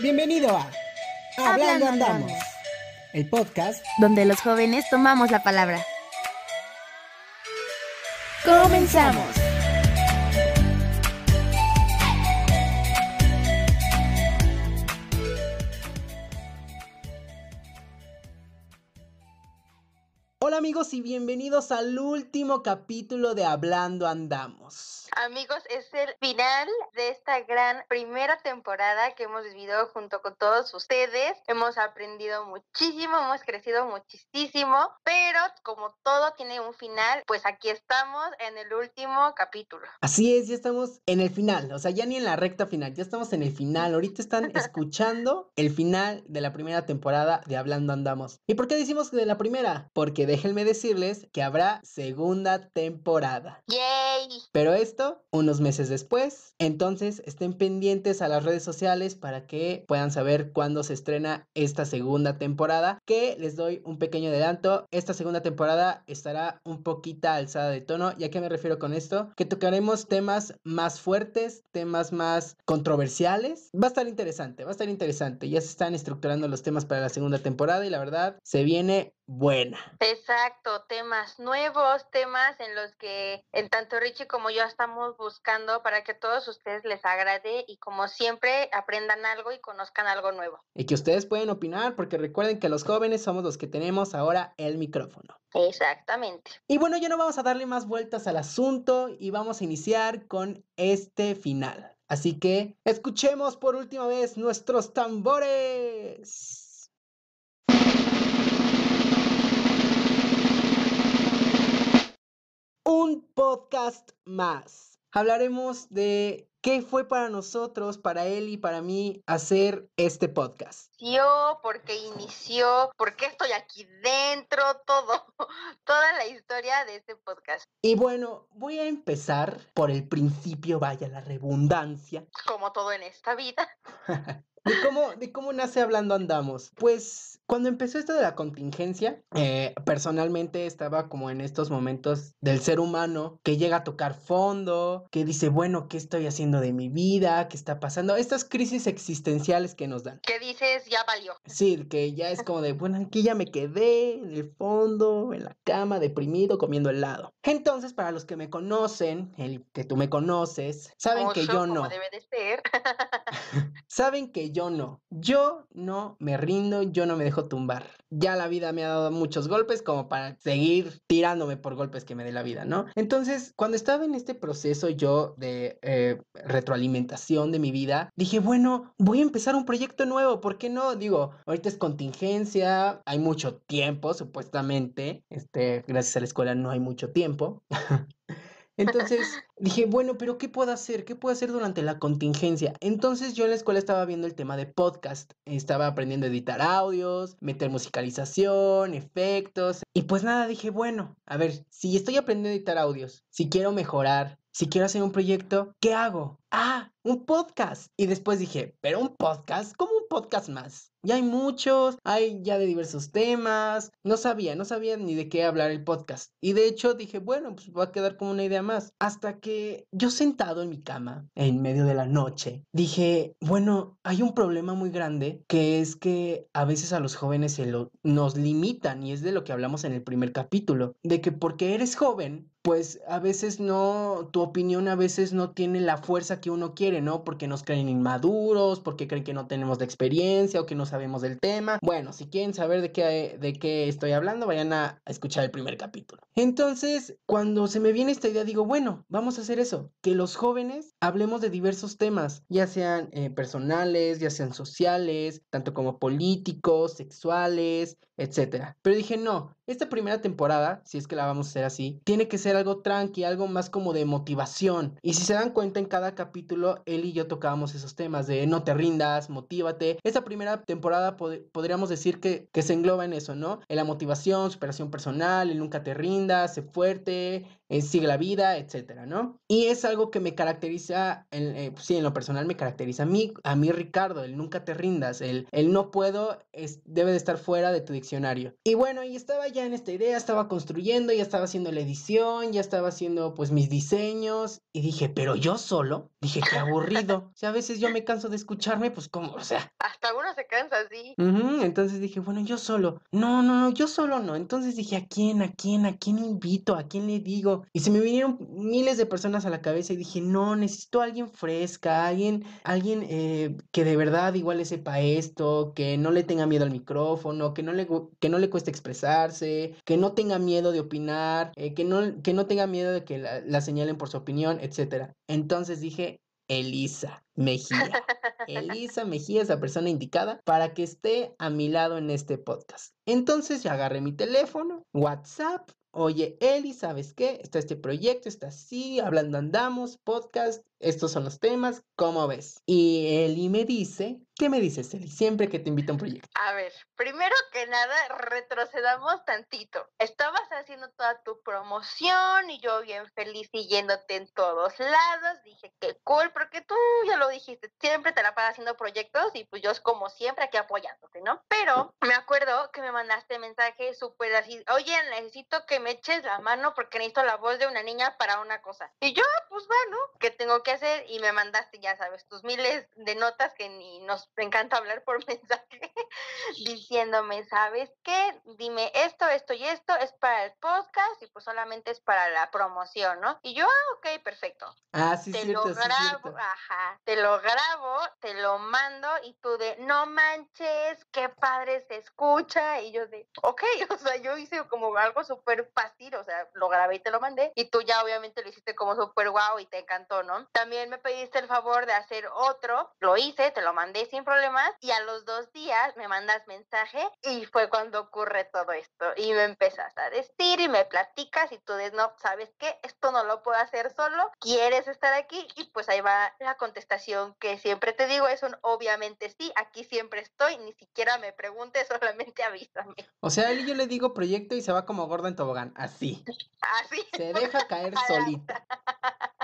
Bienvenido a Hablando, Andamos, el podcast donde los jóvenes tomamos la palabra. ¡Comenzamos! Hola amigos y bienvenidos al último capítulo de Hablando Andamos. Amigos, es el final de esta gran primera temporada que hemos vivido junto con todos ustedes. Hemos aprendido muchísimo, hemos crecido muchísimo, pero como todo tiene un final, pues aquí estamos en el último capítulo. Así es, ya estamos en el final, o sea, ya ni en la recta final, ya estamos en el final. Ahorita están escuchando el final de la primera temporada de Hablando Andamos. ¿Y por qué decimos de la primera? Porque déjenme decirles que habrá segunda temporada. ¡Yay! Pero unos meses después. Entonces estén pendientes a las redes sociales para que puedan saber cuándo se estrena esta segunda temporada. Que les doy un pequeño adelanto. Esta segunda temporada estará un poquito alzada de tono. ¿Y a qué me refiero con esto? Que tocaremos temas más fuertes, temas más controversiales. Va a estar interesante, va a estar interesante. Ya se están estructurando los temas para la segunda temporada y la verdad se viene buena. Exacto, temas nuevos, temas en los que en tanto Richie como yo estamos buscando para que a todos ustedes les agrade y como siempre aprendan algo y conozcan algo nuevo. Y que ustedes pueden opinar porque recuerden que los jóvenes somos los que tenemos ahora el micrófono. Exactamente. Y bueno, ya no vamos a darle más vueltas al asunto y vamos a iniciar con este final. Así que escuchemos por última vez nuestros tambores. Un podcast más. Hablaremos de qué fue para nosotros, para él y para mí hacer este podcast. Yo, por qué inició, por qué estoy aquí dentro, todo, toda la historia de este podcast. Y bueno, voy a empezar por el principio, vaya la redundancia. Como todo en esta vida. ¿De cómo, ¿De cómo nace Hablando Andamos? Pues cuando empezó esto de la contingencia, eh, personalmente estaba como en estos momentos del ser humano que llega a tocar fondo, que dice, bueno, ¿qué estoy haciendo de mi vida? ¿Qué está pasando? Estas crisis existenciales que nos dan. Que dices, ya valió. Sí, que ya es como de, bueno, aquí ya me quedé en el fondo, en la cama, deprimido, comiendo helado. Entonces, para los que me conocen, el que tú me conoces, saben que yo no. Debe de ser. saben que yo no. Yo no me rindo, yo no me dejo tumbar. Ya la vida me ha dado muchos golpes como para seguir tirándome por golpes que me dé la vida, ¿no? Entonces, cuando estaba en este proceso yo de eh, retroalimentación de mi vida, dije, bueno, voy a empezar un proyecto nuevo, ¿por qué no? Digo, ahorita es contingencia, hay mucho tiempo, supuestamente, este, gracias a la escuela no hay mucho tiempo. Entonces dije, bueno, pero ¿qué puedo hacer? ¿Qué puedo hacer durante la contingencia? Entonces yo en la escuela estaba viendo el tema de podcast. Estaba aprendiendo a editar audios, meter musicalización, efectos. Y pues nada, dije, bueno, a ver, si estoy aprendiendo a editar audios, si quiero mejorar, si quiero hacer un proyecto, ¿qué hago? Ah, un podcast. Y después dije, pero un podcast, ¿cómo un podcast más? Ya hay muchos, hay ya de diversos temas. No sabía, no sabía ni de qué hablar el podcast. Y de hecho dije, bueno, pues va a quedar como una idea más. Hasta que yo sentado en mi cama, en medio de la noche, dije, bueno, hay un problema muy grande que es que a veces a los jóvenes se lo, nos limitan y es de lo que hablamos en el primer capítulo, de que porque eres joven, pues a veces no, tu opinión a veces no tiene la fuerza que uno quiere, ¿no? Porque nos creen inmaduros, porque creen que no tenemos la experiencia o que no sabemos del tema. Bueno, si quieren saber de qué, de qué estoy hablando, vayan a, escuchar el primer capítulo. Entonces, cuando se me viene esta idea, digo, bueno, vamos a hacer eso, que los jóvenes hablemos de diversos temas, ya sean eh, personales, ya sean sociales, tanto como políticos, sexuales, etcétera. Pero dije, no, esta primera temporada, si es que la vamos a hacer así, tiene que ser algo tranqui, algo más como de motivación. Y si se dan cuenta, en cada capítulo, él y yo tocábamos esos temas de no te rindas, motívate. Esta primera temporada podríamos decir que, que se engloba en eso, ¿no? En la motivación, superación personal, el nunca te rindas, sé fuerte, eh, sigue la vida, etcétera, ¿no? Y es algo que me caracteriza, en, eh, sí, en lo personal me caracteriza a mí, a mí Ricardo, el nunca te rindas, el, el no puedo, es, debe de estar fuera de tu diccionario. Y bueno, y estaba ya en esta idea, estaba construyendo, ya estaba haciendo la edición, ya estaba haciendo pues mis diseños y dije, pero yo solo, dije, qué aburrido. Sea, a veces yo me canso de escucharme, pues como, o sea. Hasta uno se cansa así. Entonces dije, bueno, yo solo. No, no, no, yo solo no. Entonces dije, ¿a quién, a quién, a quién invito, a quién le digo? Y se me vinieron miles de personas a la cabeza y dije, no, necesito a alguien fresca, alguien, alguien eh, que de verdad igual le sepa esto, que no le tenga miedo al micrófono, que no le, que no le cueste expresarse, que no tenga miedo de opinar, eh, que no, que no tenga miedo de que la, la señalen por su opinión, etcétera. Entonces dije, Elisa Mejía. Elisa Mejía es la persona indicada para que esté a mi lado en este podcast. Entonces agarré mi teléfono, WhatsApp. Oye, Eli, ¿sabes qué? Está este proyecto, está así, hablando andamos, podcast, estos son los temas, ¿cómo ves? Y Eli me dice, ¿qué me dices, Eli? Siempre que te invito a un proyecto. A ver, primero que nada, retrocedamos tantito. Estabas haciendo toda tu promoción y yo bien feliz siguiéndote en todos lados. Dije, qué cool, porque tú ya lo dijiste, siempre te la pasas haciendo proyectos y pues yo como siempre aquí apoyándote, ¿no? Pero me acuerdo que me mandaste mensaje súper así, oye, necesito que me eches la mano porque necesito la voz de una niña para una cosa. Y yo, "Ah, pues bueno, ¿qué tengo que hacer? Y me mandaste, ya sabes, tus miles de notas que ni nos encanta hablar por mensaje diciéndome, ¿sabes qué? Dime esto, esto y esto es para el podcast y pues solamente es para la promoción, ¿no? Y yo, ah, ok, perfecto. Ah, sí, te cierto, lo sí, grabo, cierto. ajá, te lo grabo, te lo mando y tú de, no manches, qué padre se escucha. Y yo de, ok, o sea, yo hice como algo súper fácil, o sea, lo grabé y te lo mandé. Y tú ya obviamente lo hiciste como súper guau y te encantó, ¿no? También me pediste el favor de hacer otro, lo hice, te lo mandé sin problemas y a los dos días me mandas mensaje y fue cuando ocurre todo esto. Y me empezas a decir y me platicas y tú dices, no, ¿sabes qué? Esto no lo puedo hacer solo, ¿quieres estar aquí? Y pues ahí va la contestación que siempre te digo, es un obviamente sí, aquí siempre estoy, ni siquiera me preguntes, solamente avísame. O sea, a Eli yo le digo proyecto y se va como gorda en tobogán, así. Así. Se deja caer solita.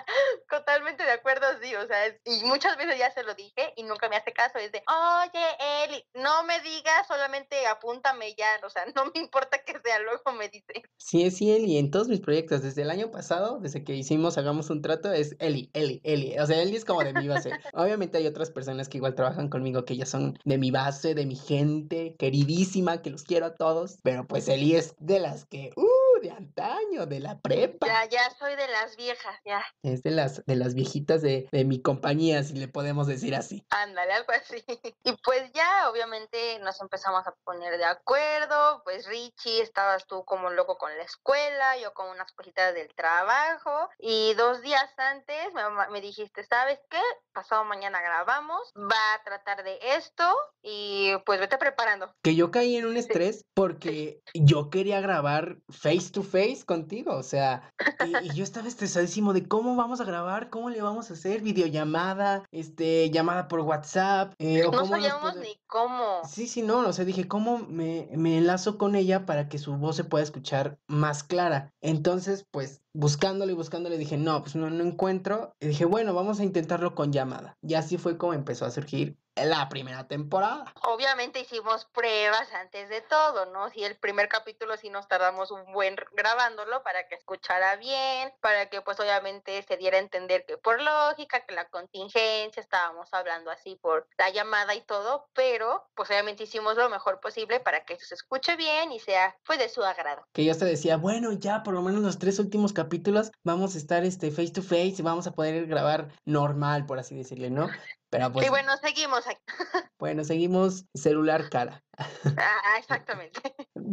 Totalmente de acuerdo, sí, o sea, es- y muchas veces ya se lo dije y nunca me hace caso, es de, oye, Eli, no me digas, solamente apúntame ya, o sea, no me importa que sea, luego me dice. Sí, es Eli, en todos mis proyectos, desde el año pasado, desde que hicimos Hagamos un Trato, es Eli, Eli, Eli. O sea, Eli es como de mi base. Obviamente hay otras personas que igual trabajan conmigo, que ya son de mi base, de mi gente, queridísima, que los quiero a todos. Pero pues Eli es de las que, uh, de antaño, de la prepa. Ya, ya soy de las viejas, ya, Es de las, de las viejitas de, de mi compañía, si le podemos decir así. ándale, algo así. Y pues ya, obviamente, nos empezamos a poner de acuerdo, pues Richie, estabas tú como loco con la escuela, yo con unas cositas del trabajo, y dos días antes me, me dijiste, ¿sabes qué? Pasado mañana grabamos, va a tratar de esto, y pues vete preparando. Que yo caí en un estrés porque yo quería grabar face to face contigo, o sea, y, y yo estaba estresadísimo de cómo vamos a grabar, cómo le vamos a hacer videollamada, este, llamada por WhatsApp, eh, o No cómo sabíamos ni cómo. Sí, sí, no, o sea, dije, ¿cómo me, me enlazo con ella para que su voz se pueda escuchar más clara? Entonces, pues, buscándole y buscándole, dije, no, pues no, no encuentro. Y dije, bueno, vamos a intentarlo con llamada. Y así fue como empezó a surgir la primera temporada. Obviamente hicimos pruebas antes de todo, ¿no? Si el primer capítulo sí nos tardamos un buen grabándolo para que escuchara bien, para que pues obviamente se diera a entender que por lógica, que la contingencia, estábamos hablando así por la llamada y todo, pero pues obviamente hicimos lo mejor posible para que se escuche bien y sea pues de su agrado. Que yo hasta decía, bueno, ya por lo menos los tres últimos capítulos vamos a estar este face to face y vamos a poder grabar normal, por así decirle, ¿no? Pero pues, y bueno, seguimos aquí. bueno, seguimos celular cara. Ah, exactamente.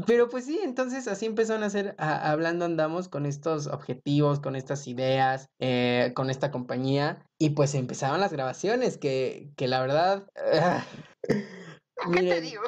Pero pues sí, entonces así empezaron a hacer, a- hablando andamos con estos objetivos, con estas ideas, eh, con esta compañía, y pues empezaron las grabaciones, que, que la verdad, ah. ¿Qué te digo?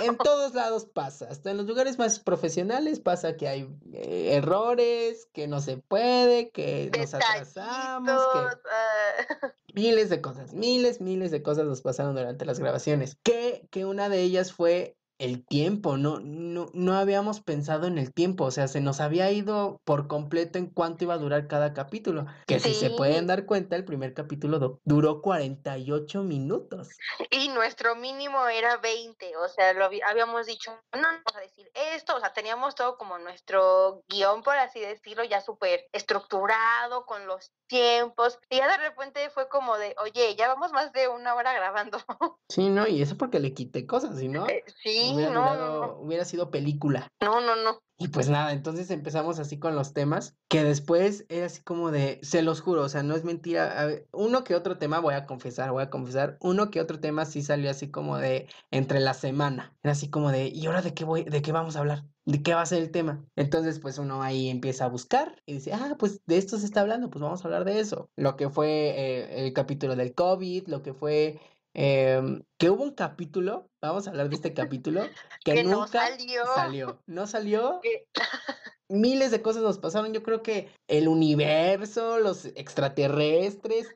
En todos lados pasa, hasta en los lugares más profesionales pasa que hay eh, errores, que no se puede, que nos atrasamos, que ah, miles de cosas, miles, miles de cosas nos pasaron durante las grabaciones. Que, que una de ellas fue el tiempo, no, no, no habíamos pensado en el tiempo, o sea, se nos había ido por completo en cuánto iba a durar cada capítulo, que si se pueden Sí, dar cuenta, el primer capítulo du- duró 48 minutos. y nuestro mínimo era 20, o sea, lo habíamos dicho, no, no vamos a decir esto, o sea, teníamos todo como nuestro guion, por así decirlo, ya súper estructurado, con los tiempos, y ya de repente fue como de, oye, ya vamos más de una hora grabando. Sí, ¿no? Y eso porque le quité cosas, si no, Eh, sí, hubiera no, no, durado, no, hubiera sido película. no, no, no. Y pues nada, entonces empezamos así con los temas, que después era así como de, se los juro, o sea, no es mentira, ver, uno que otro tema, voy a confesar, voy a confesar, uno que otro tema sí salió así como de entre la semana, era así como de, ¿y ahora de qué voy, de qué vamos a hablar? ¿De qué va a ser el tema? Entonces, pues uno ahí empieza a buscar y dice, ah, pues de esto se está hablando, pues vamos a hablar de eso. Lo que fue eh, el capítulo del COVID, lo que fue, em, que hubo un capítulo, vamos a hablar de este capítulo, que Que no nunca salió. salió. No salió Que- miles de cosas nos pasaron. Yo creo que el universo, los extraterrestres.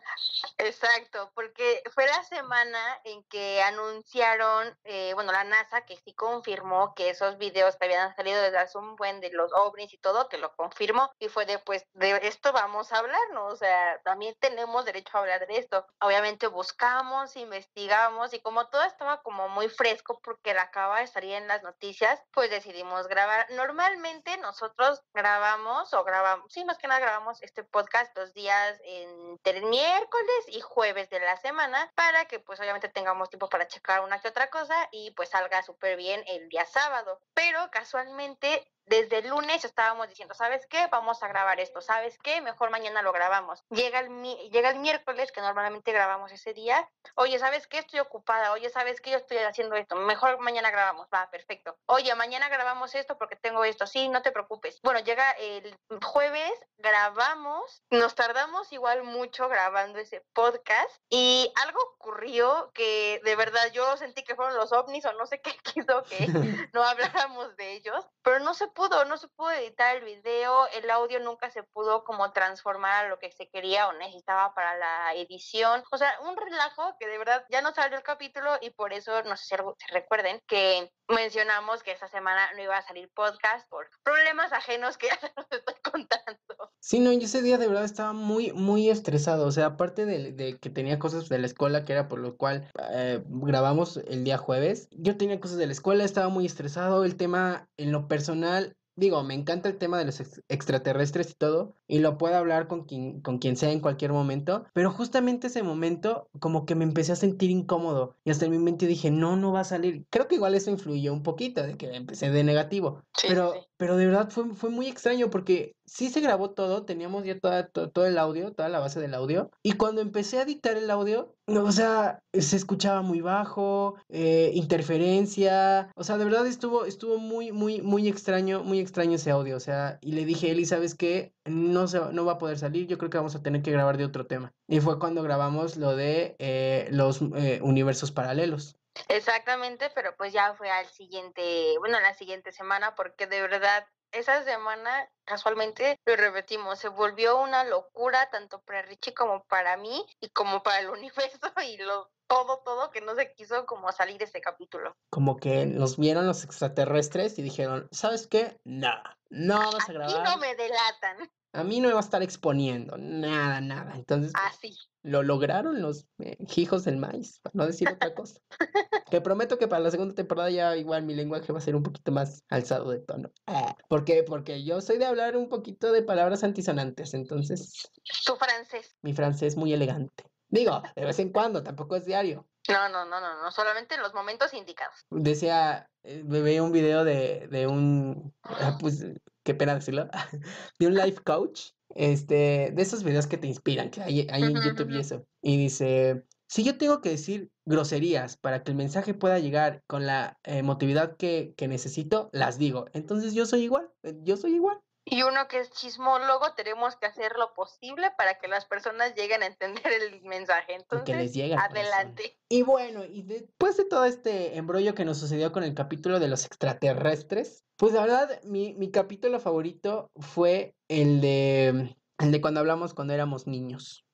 Exacto, porque fue la semana en que anunciaron, eh, bueno, la NASA que sí confirmó que esos videos que habían salido desde hace un buen de los ovnis y todo, que lo confirmó, y fue de, pues, de esto vamos a hablar, ¿no? O sea, también tenemos derecho a hablar de esto. Obviamente buscamos, investigamos, y como todo estaba como muy fresco porque la acaba de salir en las noticias, pues decidimos grabar. Normalmente nosotros grabamos, o grabamos, sí, más que nada grabamos este podcast los días entre miércoles y jueves de la semana para que pues obviamente tengamos tiempo para checar una que otra cosa y pues salga súper bien el día sábado. Pero casualmente desde el lunes estábamos diciendo, ¿sabes qué? Vamos a grabar esto, ¿sabes qué? Mejor mañana lo grabamos. Llega el, mi- llega el miércoles, que normalmente grabamos ese día. Oye, ¿sabes qué? Estoy ocupada. Oye, ¿sabes qué? Yo estoy haciendo esto. Mejor mañana grabamos. Va, perfecto. Oye, mañana grabamos esto porque tengo esto. Sí, no te preocupes. Bueno, llega el jueves, grabamos. Nos tardamos igual mucho grabando ese podcast y algo ocurrió que de verdad yo sentí que fueron los ovnis o no sé qué quiso que no habláramos de ellos, pero no se pudo, no se pudo editar el video, el audio nunca se pudo como transformar a lo que se quería o necesitaba para la edición, o sea, un relajo que de verdad ya no salió el capítulo y por eso, no sé si recuerden, que mencionamos que esta semana no iba a salir podcast por problemas ajenos que ya se los estoy contando. Sí, no, yo ese día de verdad estaba muy, muy estresado. O sea, aparte de, de que tenía cosas de la escuela, que era por lo cual eh, grabamos el día jueves, yo tenía cosas de la escuela, estaba muy estresado. El tema en lo personal, digo, me encanta el tema de los ex- extraterrestres y todo, y lo puedo hablar con quien, con quien sea en cualquier momento, pero justamente ese momento como que me empecé a sentir incómodo y hasta en mi mente dije, no, no va a salir. Creo que igual eso influyó un poquito, de que empecé de negativo. Sí, Pero, sí. pero de verdad fue, fue muy extraño porque sí se grabó todo, teníamos ya toda, to- todo el audio, toda la base del audio. Y cuando empecé a editar el audio, o sea, se escuchaba muy bajo, eh, interferencia. O sea, de verdad estuvo, estuvo muy, muy, muy extraño, muy extraño ese audio. O sea, y le dije, Eli, ¿sabes qué? No se, no va a poder salir, yo creo que vamos a tener que grabar de otro tema. Y fue cuando grabamos lo de eh, los eh, universos paralelos. Exactamente, pero pues ya fue al siguiente, bueno, la siguiente semana, porque de verdad esa semana, casualmente, lo repetimos, se volvió una locura tanto para Richie como para mí y como para el universo y lo todo, todo que no se quiso como salir ese capítulo. Como que nos vieron los extraterrestres y dijeron, ¿sabes qué? No, no vamos a grabar. no me delatan, A mí no me va a estar exponiendo, nada, nada. Entonces, así. lo lograron los eh, hijos del maíz, para no decir otra cosa. Que prometo que para la segunda temporada ya igual mi lenguaje va a ser un poquito más alzado de tono. Ah, ¿Por qué? Porque yo soy de hablar un poquito de palabras antisonantes, entonces Tu francés. mi francés muy elegante. Digo, de vez en cuando, tampoco es diario. No, no, no, no, no, solamente en los momentos indicados. Decía, eh, me veía un video de, de un, ah, pues, qué pena decirlo, de un life coach, este, de esos videos que te inspiran, que hay, hay en YouTube y eso. Y dice, si yo tengo que decir groserías para que el mensaje pueda llegar con la emotividad que, que necesito, las digo. Entonces yo soy igual, yo soy igual. Y uno que es chismólogo, tenemos que hacer lo posible para que las personas lleguen a entender el mensaje. Entonces, les llega adelante. Y bueno, y después de todo este embrollo que nos sucedió con el capítulo de los extraterrestres, pues la verdad, mi, mi capítulo favorito fue el de, el de cuando hablamos cuando éramos niños.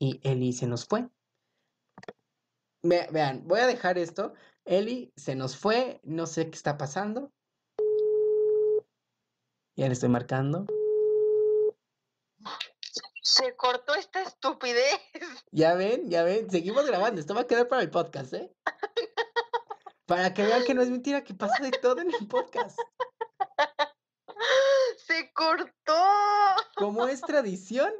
Y Eli se nos fue. Ve- vean, voy a dejar esto. Eli se nos fue, no sé qué está pasando. Ya le estoy marcando. Se cortó esta estupidez. Ya ven, ya ven, seguimos grabando. Esto va a quedar para el podcast, ¿eh? Para que vean que no es mentira, que pasa de todo en el podcast. Se cortó. Como es tradición,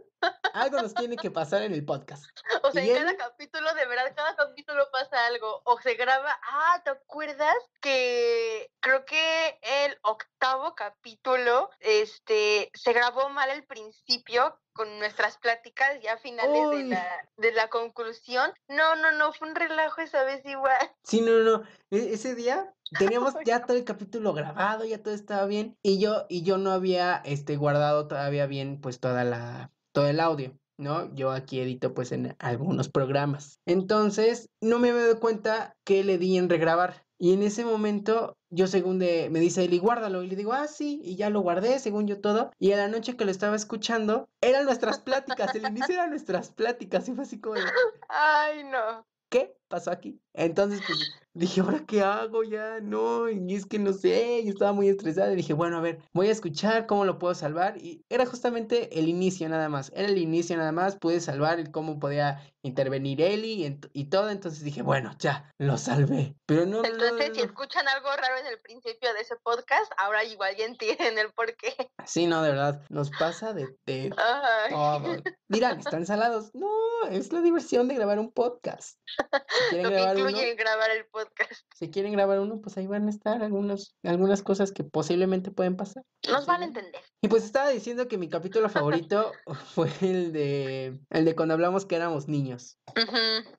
algo nos tiene que pasar en el podcast. O sea, ¿Y en cada capítulo, de verdad, cada capítulo pasa algo. O se graba. Ah, ¿te acuerdas? Que creo que el octavo capítulo, este, se grabó mal al principio con nuestras pláticas ya a finales de la, de la conclusión. No, no, no, fue un relajo esa vez igual. Sí, no, no, no. E- ese día teníamos ya todo el capítulo grabado, ya todo estaba bien. Y yo, y yo no había este guardado todavía bien, pues, toda la, todo el audio. ¿No? Yo aquí edito pues en algunos programas. Entonces, no me había dado cuenta que le di en regrabar. Y en ese momento, yo según de, me dice Eli, guárdalo. Y le digo, ah, sí, y ya lo guardé, según yo todo. Y a la noche que lo estaba escuchando, eran nuestras pláticas, el inicio eran nuestras pláticas. Y fue así como de, Ay, no. ¿qué pasó aquí? Entonces, pues dije, ¿ahora qué hago? Ya no, y es que no sé, y estaba muy estresada. Y dije, bueno, a ver, voy a escuchar cómo lo puedo salvar. Y era justamente el inicio nada más, era el inicio nada más, pude salvar el cómo podía intervenir Eli y, y todo. Entonces dije, bueno, ya, lo salvé. Pero no, no, no, Entonces, no, si escuchan algo raro en el principio de ese podcast, ahora igual ya entienden el por qué. Sí, no, de verdad, nos pasa de, de todo. Dirán, ¿están salados? No, es la diversión de grabar un podcast. Si Lo que grabar uno, incluye grabar el podcast. si quieren grabar uno, pues ahí van a estar algunos, algunas cosas que posiblemente pueden pasar. Nos van a entender. Y pues estaba diciendo que mi capítulo favorito fue el de el de cuando hablamos que éramos niños.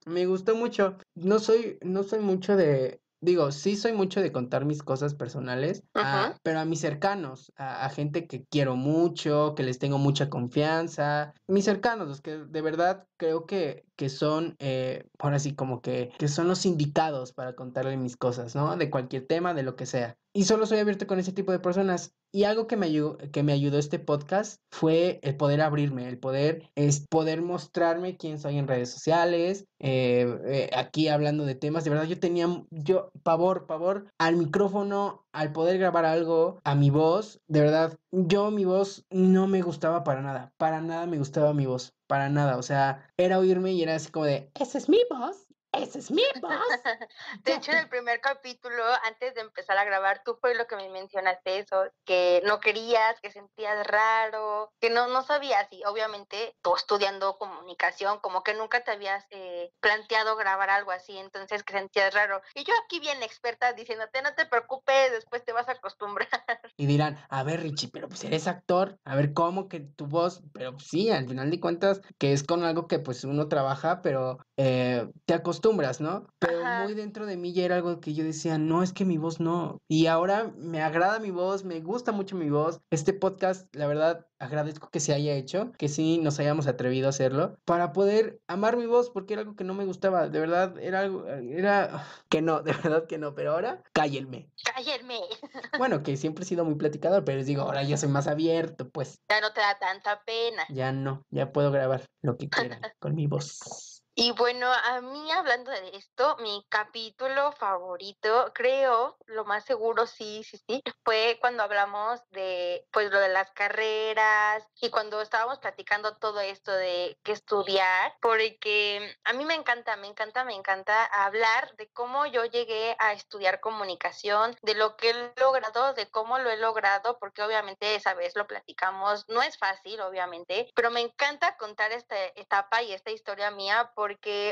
Me gustó mucho. No soy no soy mucho de digo, sí soy mucho de contar mis cosas personales, a- Ajá. pero a mis cercanos, a, a gente que quiero mucho, que les tengo mucha confianza, mis cercanos, los que de verdad creo que, que son, eh, ahora sí, como que, que son los indicados para contarle mis cosas, ¿no? De cualquier tema, de lo que sea. Y solo soy abierto con ese tipo de personas. Y algo que me ayudó, que me ayudó este podcast fue el poder abrirme, el poder, es poder mostrarme quién soy en redes sociales, eh, eh, aquí hablando de temas. De verdad, yo tenía, yo, pavor, pavor al micrófono, al poder grabar algo, a mi voz. De verdad, yo mi voz no me gustaba para nada, para nada me gustaba mi voz, para nada. O sea, era oírme y era así como de, esa es mi voz, esa es mi voz. De hecho, en el primer capítulo, antes de empezar a grabar, tú fue lo que me mencionaste eso, que no querías, que sentías raro, que no, no sabías, y obviamente tú estudiando comunicación, como que nunca te habías eh, planteado grabar algo así, entonces que sentías raro. Y yo aquí bien experta diciéndote, no te preocupes, después te vas a acostumbrar. Y dirán, a ver, Richie, pero pues eres actor, a ver cómo que tu voz, pero pues, sí, al final de cuentas, que es con algo que pues uno trabaja, pero eh, te acostumbras, ¿no? Pero Ajá. muy dentro de mí ya era algo que yo decía, no, es que mi voz no. Y ahora me agrada mi voz, me gusta mucho mi voz. Este podcast, la verdad, agradezco que se haya hecho, que sí nos hayamos atrevido a hacerlo, para poder amar mi voz, porque era algo que no me gustaba, de verdad, era algo, era que no, de verdad que no, pero ahora cállenme. Cállenme, Bueno, que siempre he sido muy platicador, pero les digo, ahora ya soy más abierto, pues ya no te da tanta pena. ya no, ya puedo grabar lo que quieran con mi voz. Y bueno, a mí hablando de esto, mi capítulo favorito, creo, lo más seguro, sí, sí, sí, fue cuando hablamos de, pues, lo de las carreras y cuando estábamos platicando todo esto de qué estudiar, porque a mí me encanta, me encanta, me encanta hablar de cómo yo llegué a estudiar comunicación, de lo que he logrado, de cómo lo he logrado, porque obviamente esa vez lo platicamos, no es fácil, obviamente, pero me encanta contar esta etapa y esta historia mía porque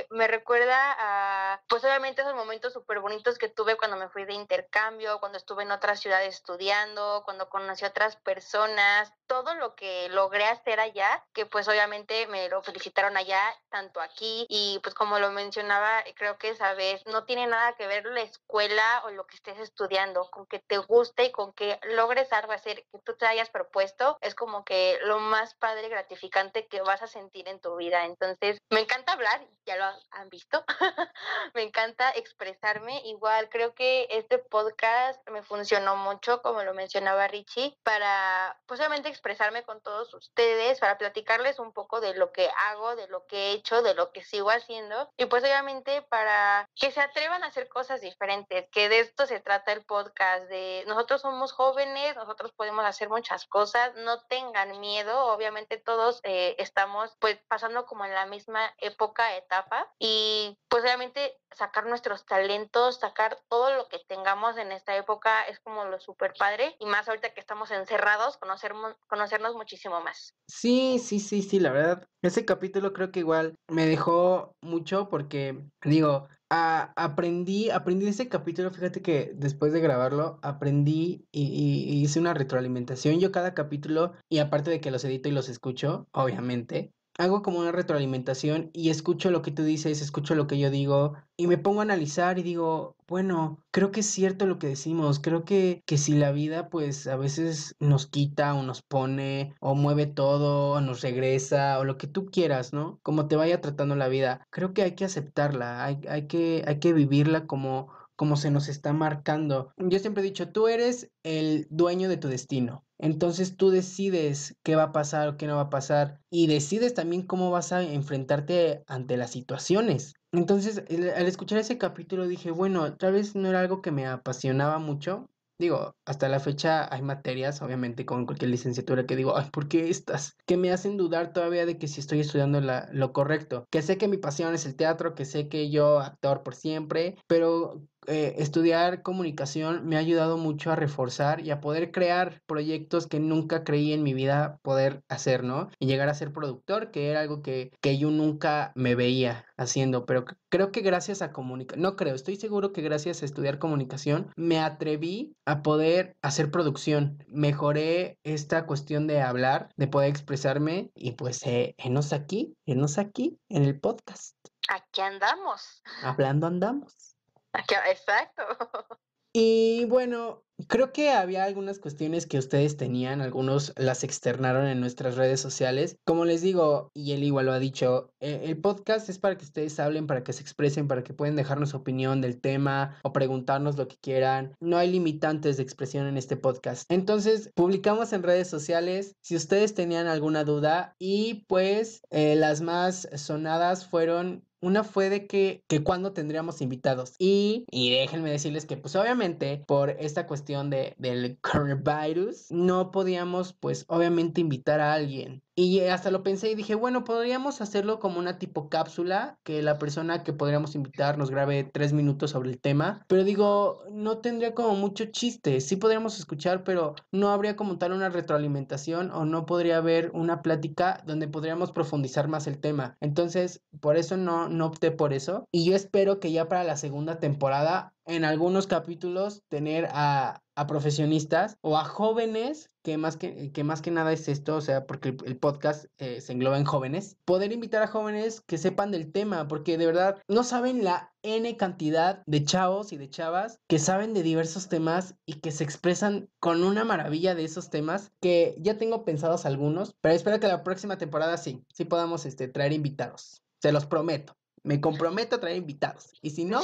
me recuerda a, pues obviamente esos momentos súper bonitos que tuve cuando me fui de intercambio, cuando estuve en otra ciudad estudiando, cuando conocí a otras personas, todo lo que logré hacer allá, que pues obviamente me lo felicitaron allá, tanto aquí, y pues como lo mencionaba, creo que esa vez no tiene nada que ver la escuela o lo que estés estudiando, con que te guste y con que logres algo hacer que tú te hayas propuesto, es como que lo más padre y gratificante que vas a sentir en tu vida. Entonces, me encanta hablar ya lo han visto. me encanta expresarme. Igual creo que este podcast me funcionó mucho, como lo mencionaba Richie, para posiblemente expresarme con todos ustedes, para platicarles un poco de lo que hago, de lo que he hecho, de lo que sigo haciendo. Y pues obviamente para que se atrevan a hacer cosas diferentes, que de esto se trata el podcast, de nosotros somos jóvenes, nosotros podemos hacer muchas cosas, no tengan miedo, obviamente todos eh, estamos pues pasando como en la misma época, etapa y pues obviamente sacar nuestros talentos, sacar todo lo que tengamos en esta época es como lo súper padre y más ahorita que estamos encerrados, conocernos, conocernos muchísimo más. Sí, sí, sí, sí, la verdad, ese capítulo creo que igual me dejó mucho porque digo, aprendí, aprendí ese capítulo, fíjate que después de grabarlo, aprendí y, hice una retroalimentación. Yo cada capítulo, y aparte de que los edito y los escucho, obviamente, hago como una retroalimentación y escucho lo que tú dices, escucho lo que yo digo y me pongo a analizar y digo, bueno, creo que es cierto lo que decimos, creo que, que si la vida pues a veces nos quita o nos pone o mueve todo o nos regresa o lo que tú quieras, ¿no? Como te vaya tratando la vida, creo que hay que aceptarla, hay, hay, que, hay que vivirla como como se nos está marcando. Yo siempre he dicho, tú eres el dueño de tu destino. Entonces tú decides qué va a pasar o qué no va a pasar y decides también cómo vas a enfrentarte ante las situaciones. Entonces, al escuchar ese capítulo dije, bueno, tal vez no era algo que me apasionaba mucho, Digo, hasta la fecha hay materias, obviamente, con cualquier licenciatura que digo, ay, ¿por qué estas? Que me hacen dudar todavía de que si estoy estudiando lo correcto. Que sé que mi pasión es el teatro, que sé que yo actor por siempre, pero eh, estudiar comunicación me ha ayudado mucho a reforzar y a poder crear proyectos que nunca creí en mi vida poder hacer, ¿no? Y llegar a ser productor, que era algo que, que yo nunca me veía haciendo, pero creo que gracias a comunicación, no creo, estoy seguro que gracias a estudiar comunicación me atreví a poder hacer producción, mejoré esta cuestión de hablar, de poder expresarme y pues eh, enos aquí, enos aquí en el podcast. Aquí andamos. Hablando andamos. Exacto. Y bueno, creo que había algunas cuestiones que ustedes tenían, algunos las externaron en nuestras redes sociales. Como les digo, y él igual lo ha dicho, eh, el podcast es para que ustedes hablen, para que se expresen, para que puedan dejarnos opinión del tema o preguntarnos lo que quieran. No hay limitantes de expresión en este podcast. Entonces, publicamos en redes sociales si ustedes tenían alguna duda y pues eh, las más sonadas fueron una fue de que, que cuando tendríamos invitados. Y, y déjenme decirles que, pues obviamente, por esta cuestión de, del coronavirus, no podíamos, pues obviamente, invitar a alguien. Y hasta lo pensé y dije, bueno, podríamos hacerlo como una tipo cápsula, que la persona que podríamos invitar nos grabe tres minutos sobre el tema. Pero digo, no tendría como mucho chiste. Sí podríamos escuchar, pero no habría como tal una retroalimentación o no podría haber una plática donde podríamos profundizar más el tema. Entonces, por eso no, no opté por eso. Y yo espero que ya para la segunda temporada en algunos capítulos tener a, a profesionistas o a jóvenes, que más que, que más que nada es esto, o sea, porque el, podcast eh, se engloba en jóvenes, poder invitar a jóvenes que sepan del tema, porque de verdad no saben la N cantidad de chavos y de chavas que saben de diversos temas y que se expresan con una maravilla de esos temas, que ya tengo pensados algunos, pero espero que la próxima temporada sí, sí podamos este, traer invitados, se los prometo. Me comprometo a traer invitados. Y si no,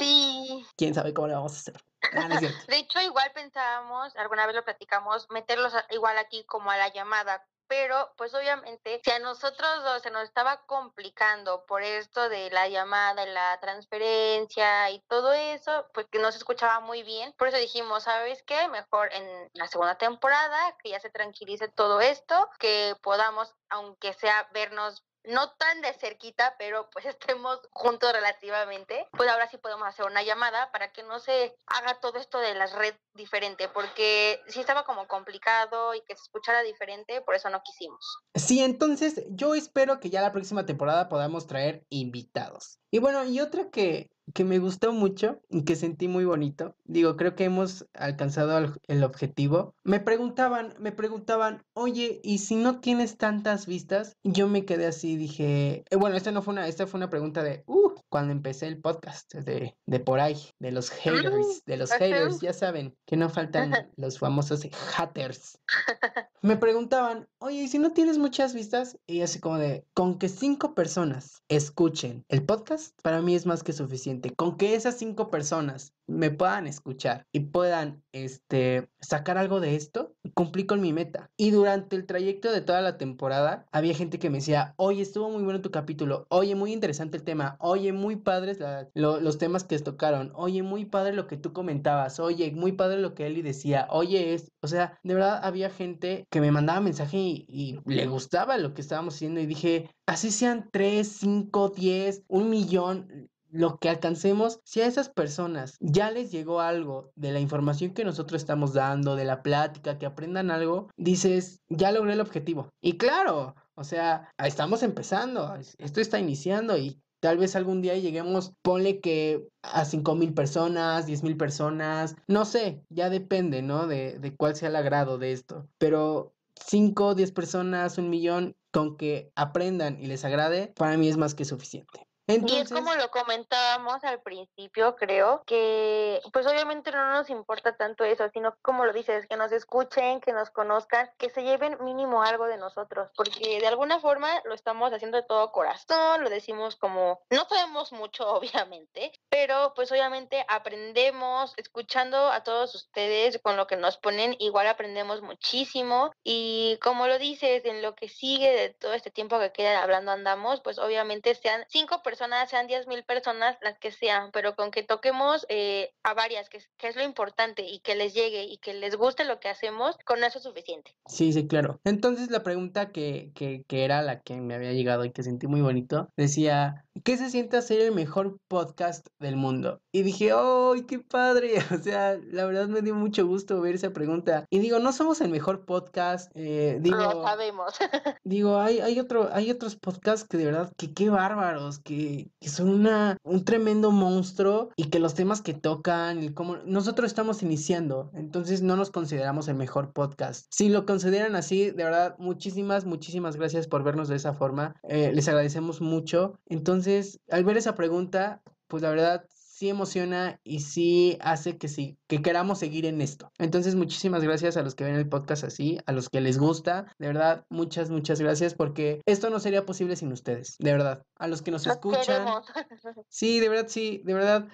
quién sabe cómo le vamos a hacer. Ah, de hecho, igual pensábamos, alguna vez lo platicamos, meterlos igual aquí como a la llamada, pero pues obviamente si a nosotros dos se nos estaba complicando por esto de la llamada, la transferencia y todo eso, pues que no se escuchaba muy bien, por eso dijimos, ¿sabes qué? Mejor en la segunda temporada, que ya se tranquilice todo esto, que podamos, aunque sea vernos no tan de cerquita, pero pues estemos juntos relativamente, pues ahora sí podemos hacer una llamada para que no se haga todo esto de las redes diferente, porque sí estaba como complicado y que se escuchara diferente, por eso no quisimos. Sí, entonces yo espero que ya la próxima temporada podamos traer invitados. Y bueno, y otra que, que me gustó mucho y que sentí muy bonito. Digo, creo que hemos alcanzado el, objetivo. Me preguntaban, me preguntaban, oye, ¿y si no tienes tantas vistas? Yo me quedé así, dije, eh, bueno, esta no fue una, esta fue una pregunta de, uh, cuando empecé el podcast, de, de por ahí, de los haters, de los haters, ya saben, que no faltan los famosos haters. me preguntaban, oye, ¿y si no tienes muchas vistas? Y así como de, con que cinco personas escuchen el podcast, para mí es más que suficiente. Con que esas cinco personas me puedan escuchar y puedan este, sacar algo de esto, cumplí con mi meta. Y durante el trayecto de toda la temporada, había gente que me decía, oye, estuvo muy bueno tu capítulo, oye, muy interesante el tema, oye, muy padres los temas que tocaron, oye, muy padre lo que tú comentabas, oye, muy padre lo que Eli decía, oye, es, o sea, de verdad había gente que me mandaba mensaje y, le gustaba lo que estábamos haciendo y dije, así sean 3, 5, 10, un millón, lo que alcancemos, si a esas personas ya les llegó algo de la información que nosotros estamos dando, de la plática, que aprendan algo, dices, ya logré el objetivo. Y claro, o sea, estamos empezando, esto está iniciando y Tal vez algún día lleguemos, ponle que a cinco mil personas, diez mil personas, no sé, ya depende, ¿no? De, de cuál sea el agrado de esto. Pero 5, 10 personas, un millón, con que aprendan y les agrade, para mí es más que suficiente y es como lo comentábamos al principio, creo, que pues obviamente no nos importa tanto eso, sino como lo dices, que nos escuchen, que nos conozcan, que se lleven mínimo algo de nosotros, porque de alguna forma lo estamos haciendo de todo corazón, lo decimos como, no sabemos mucho obviamente, pero pues obviamente aprendemos escuchando a todos ustedes con lo que nos ponen, igual aprendemos muchísimo y como lo dices, en lo que sigue de todo este tiempo que queda hablando andamos, pues obviamente sean cinco personas personas, sean 10 mil personas, las que sean, pero con que toquemos eh, a varias, que, que, es lo importante, y que les llegue y que les guste lo que hacemos, con eso es suficiente. Sí, sí, claro. Entonces la pregunta que, que, que era la que me había llegado y que sentí muy bonito, decía, ¿qué se siente hacer el mejor podcast del mundo? Y dije, ¡ay, qué padre! O sea, la verdad me dio mucho gusto ver esa pregunta. Y digo, no somos el mejor podcast, eh, digo... Lo sabemos. digo, hay, hay, otro, hay otros podcasts que de verdad, que qué bárbaros, que que, son una, un tremendo monstruo y que los temas que tocan y como nosotros estamos iniciando, entonces no nos consideramos el mejor podcast. Si lo consideran así, de verdad, muchísimas, muchísimas gracias por vernos de esa forma. Eh, les agradecemos mucho. Entonces, al ver esa pregunta, pues la verdad sí emociona y sí hace que sí, que queramos seguir en esto. Entonces, muchísimas gracias a los que ven el podcast así, a los que les gusta. De verdad, muchas, muchas gracias porque esto no sería posible sin ustedes. De verdad, a los que nos escuchan. Sí, de verdad, sí, de verdad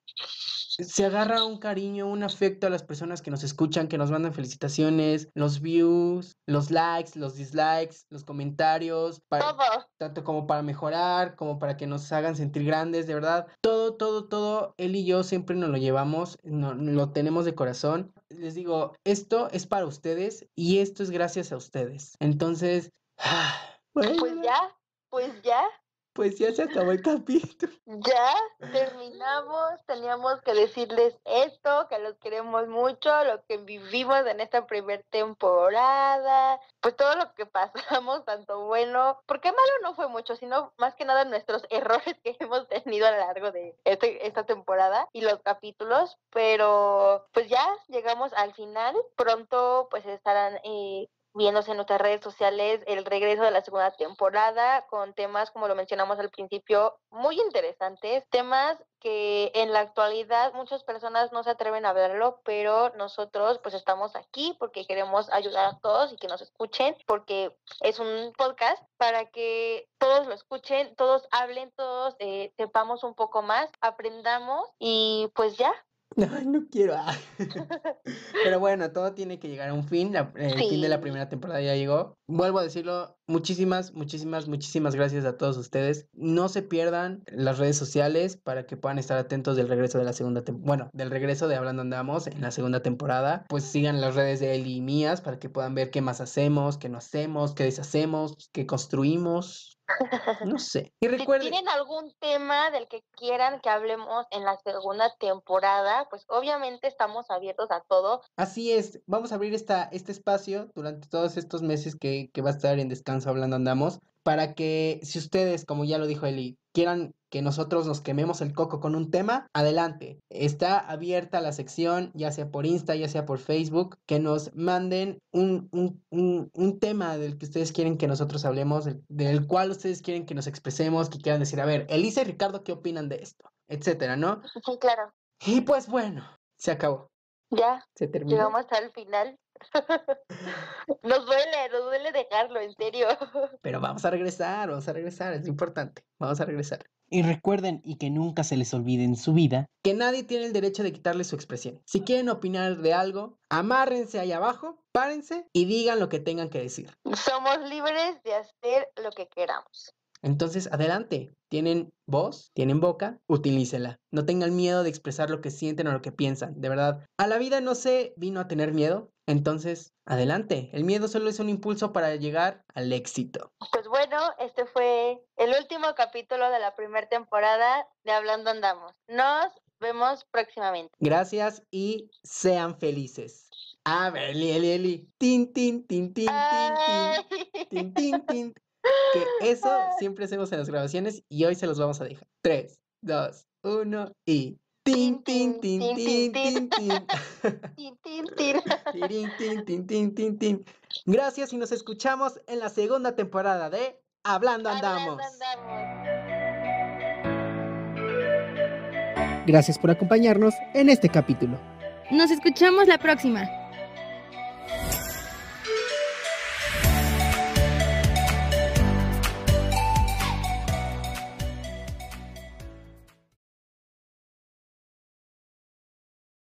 se agarra un cariño, un afecto a las personas que nos escuchan, que nos mandan felicitaciones, los views, los likes, los dislikes, los comentarios, tanto como para mejorar, como para que nos hagan sentir grandes, de verdad, todo, todo, todo, él y yo siempre nos lo llevamos, no, lo tenemos de corazón. Les digo, esto es para ustedes y esto es gracias a ustedes. Entonces, pues ya, pues ya, pues ya se acabó el capítulo. Ya terminamos. Teníamos que decirles esto, que los queremos mucho, lo que vivimos en esta primera temporada, pues todo lo que pasamos, tanto bueno, porque malo no fue mucho, sino más que nada nuestros errores que hemos tenido a lo largo de este, esta temporada y los capítulos, pero pues ya llegamos al final. Pronto pues estarán eh, viéndose en nuestras redes sociales el regreso de la segunda temporada con temas, como lo mencionamos al principio, muy interesantes, temas que en la actualidad muchas personas no se atreven a verlo, pero nosotros pues estamos aquí porque queremos ayudar a todos y que nos escuchen, porque es un podcast para que todos lo escuchen, todos hablen, todos eh, sepamos un poco más, aprendamos y pues ya, Ay, no quiero. Ah. Pero bueno, todo tiene que llegar a un fin. el fin de la primera temporada ya llegó. Vuelvo a decirlo, muchísimas, muchísimas, muchísimas gracias a todos ustedes. No se pierdan las redes sociales para que puedan estar atentos del regreso de la segunda temporada. Bueno, del regreso de Hablando Andamos en la segunda temporada. Pues sigan las redes de él y mías para que puedan ver qué más hacemos, qué no hacemos, qué deshacemos, qué construimos. No sé. Y recuerden... Si tienen algún tema del que quieran que hablemos en la segunda temporada, pues obviamente estamos abiertos a todo. Así es, vamos a abrir esta, este espacio durante todos estos meses que, que va a estar en descanso hablando andamos, para que si ustedes, como ya lo dijo Eli, quieran que nosotros nos quememos el coco con un tema, adelante. Está abierta la sección, ya sea por Insta, ya sea por Facebook, que nos manden un, un, un, tema del que ustedes quieren que nosotros hablemos, del, cual ustedes quieren que nos expresemos, que quieran decir, a ver, Elisa y Ricardo, ¿qué opinan de esto? Etcétera, ¿no? Sí, claro. Y pues bueno, se acabó. Ya, Se terminó. llegamos al final. nos duele, nos duele dejarlo, en serio. Pero vamos a regresar, vamos a regresar, es importante. Vamos a regresar. Y recuerden y que nunca se les olvide en su vida que nadie tiene el derecho de quitarle su expresión. Si quieren opinar de algo, amárrense ahí abajo, párense y digan lo que tengan que decir. Somos libres de hacer lo que queramos. Entonces, adelante. Tienen voz, tienen boca, utilícela. No tengan miedo de expresar lo que sienten o lo que piensan. De verdad, a la vida no se vino a tener miedo. Entonces, adelante. El miedo solo es un impulso para llegar al éxito. Pues bueno, este fue el último capítulo de la primera temporada de Hablando Andamos. Nos vemos próximamente. Gracias y sean felices. A ver, Eli, Eli, Eli. Tin, tin, tin, tin, tin, tin. Ay. Tin, tin, tin. Que eso siempre hacemos en las grabaciones y hoy se los vamos a dejar. 3, 2, 1 y. Tin, tin, tin, tin, tin, tin. Tin, tin, tin. Tirín, tin, tin, tin, tin, tin. Gracias y nos escuchamos en la segunda temporada de Hablando Andamos. Hablando andamos. Gracias por acompañarnos en este capítulo. Nos escuchamos la próxima.